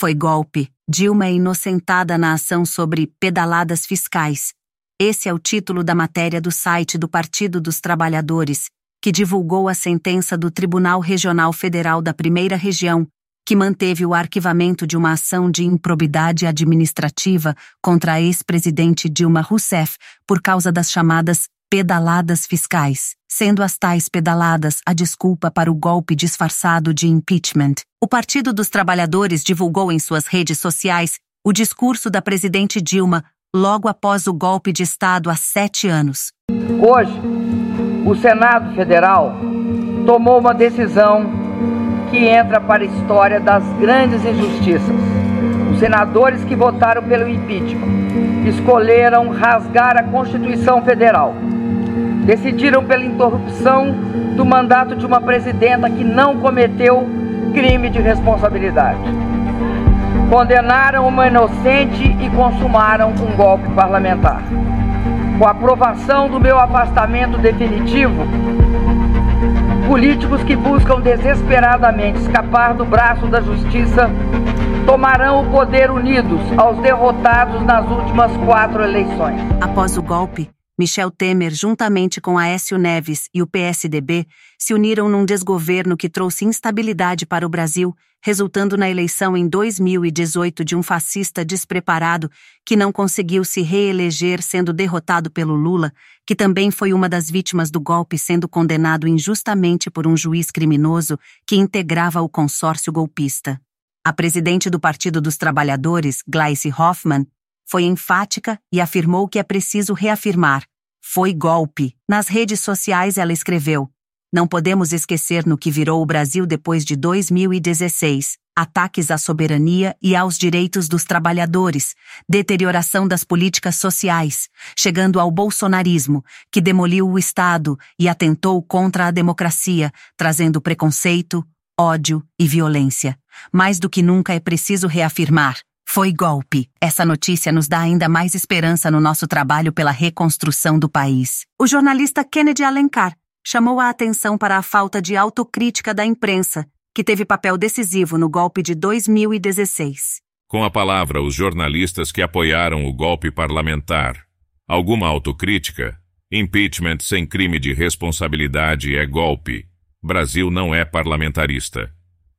Foi golpe. Dilma é inocentada na ação sobre pedaladas fiscais. Esse é o título da matéria do site do Partido dos Trabalhadores, que divulgou a sentença do Tribunal Regional Federal da Primeira Região, que manteve o arquivamento de uma ação de improbidade administrativa contra a ex-presidente Dilma Rousseff por causa das chamadas pedaladas fiscais, sendo as tais pedaladas a desculpa para o golpe disfarçado de impeachment. O Partido dos Trabalhadores divulgou em suas redes sociais o discurso da presidente Dilma logo após o golpe de Estado há sete anos. Hoje, o Senado Federal tomou uma decisão que entra para a história das grandes injustiças. Os senadores que votaram pelo impeachment escolheram rasgar a Constituição Federal decidiram pela interrupção do mandato de uma presidenta que não cometeu crime de responsabilidade. Condenaram uma inocente e consumaram um golpe parlamentar. Com a aprovação do meu afastamento definitivo, políticos que buscam desesperadamente escapar do braço da justiça tomarão o poder unidos aos derrotados nas últimas quatro eleições. Após o golpe, Michel Temer, juntamente com Aécio Neves e o PSDB, se uniram num desgoverno que trouxe instabilidade para o Brasil, resultando na eleição em 2018 de um fascista despreparado que não conseguiu se reeleger sendo derrotado pelo Lula, que também foi uma das vítimas do golpe sendo condenado injustamente por um juiz criminoso que integrava o consórcio golpista. A presidente do Partido dos Trabalhadores, Gleice Hoffmann, foi enfática e afirmou que é preciso reafirmar: foi golpe. Nas redes sociais ela escreveu: Não podemos esquecer no que virou o Brasil depois de 2016. Ataques à soberania e aos direitos dos trabalhadores, deterioração das políticas sociais, chegando ao bolsonarismo, que demoliu o Estado e atentou contra a democracia, trazendo preconceito, ódio e violência. Mais do que nunca é preciso reafirmar: foi golpe. Essa notícia nos dá ainda mais esperança no nosso trabalho pela reconstrução do país. O jornalista Kennedy Alencar chamou a atenção para a falta de autocrítica da imprensa, que teve papel decisivo no golpe de 2016. Com a palavra, os jornalistas que apoiaram o golpe parlamentar. Alguma autocrítica? Impeachment sem crime de responsabilidade é golpe. Brasil não é parlamentarista.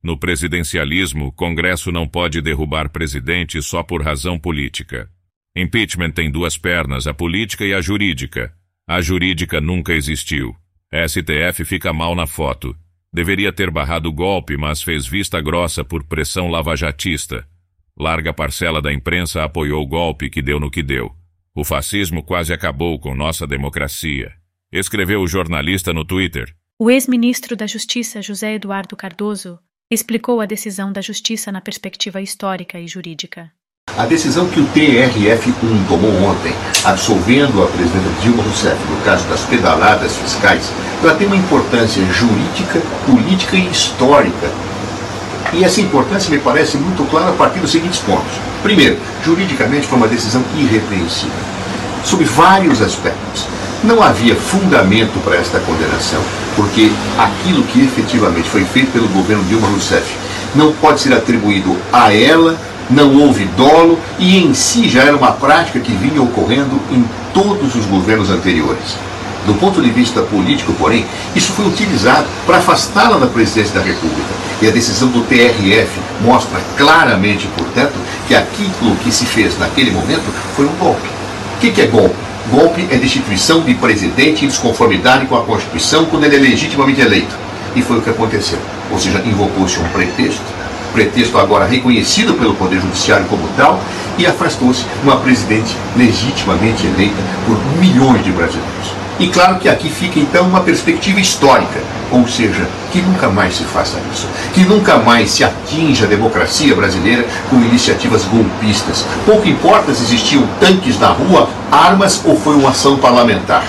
No presidencialismo, o Congresso não pode derrubar presidente só por razão política. Impeachment tem duas pernas, a política e a jurídica. A jurídica nunca existiu. STF fica mal na foto. Deveria ter barrado o golpe, mas fez vista grossa por pressão lavajatista. Larga parcela da imprensa apoiou o golpe que deu no que deu. O fascismo quase acabou com nossa democracia. Escreveu o jornalista no Twitter. O ex-ministro da Justiça José Eduardo Cardoso explicou a decisão da Justiça na perspectiva histórica e jurídica. A decisão que o TRF1 tomou ontem, absolvendo a presidenta Dilma Rousseff no caso das pedaladas fiscais, ela tem uma importância jurídica, política e histórica. E essa importância me parece muito clara a partir dos seguintes pontos. Primeiro, juridicamente foi uma decisão irrepreensível, sob vários aspectos. Não havia fundamento para esta condenação, porque aquilo que efetivamente foi feito pelo governo Dilma Rousseff não pode ser atribuído a ela, não houve dolo e em si já era uma prática que vinha ocorrendo em todos os governos anteriores. Do ponto de vista político, porém, isso foi utilizado para afastá-la da presidência da República. E a decisão do TRF mostra claramente, portanto, que aquilo que se fez naquele momento foi um golpe. O que é golpe? Golpe é destituição de presidente em desconformidade com a Constituição quando ele é legitimamente eleito. E foi o que aconteceu. Ou seja, invocou-se um pretexto, pretexto agora reconhecido pelo Poder Judiciário como tal, e afastou-se uma presidente legitimamente eleita por milhões de brasileiros. E claro que aqui fica então uma perspectiva histórica, ou seja, que nunca mais se faça isso, que nunca mais se atinja a democracia brasileira com iniciativas golpistas. Pouco importa se existiam tanques na rua, armas ou foi uma ação parlamentar.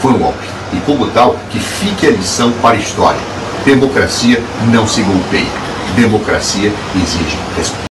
Foi um golpe. E como tal, que fique a lição para a história. Democracia não se golpeia. Democracia exige respeito.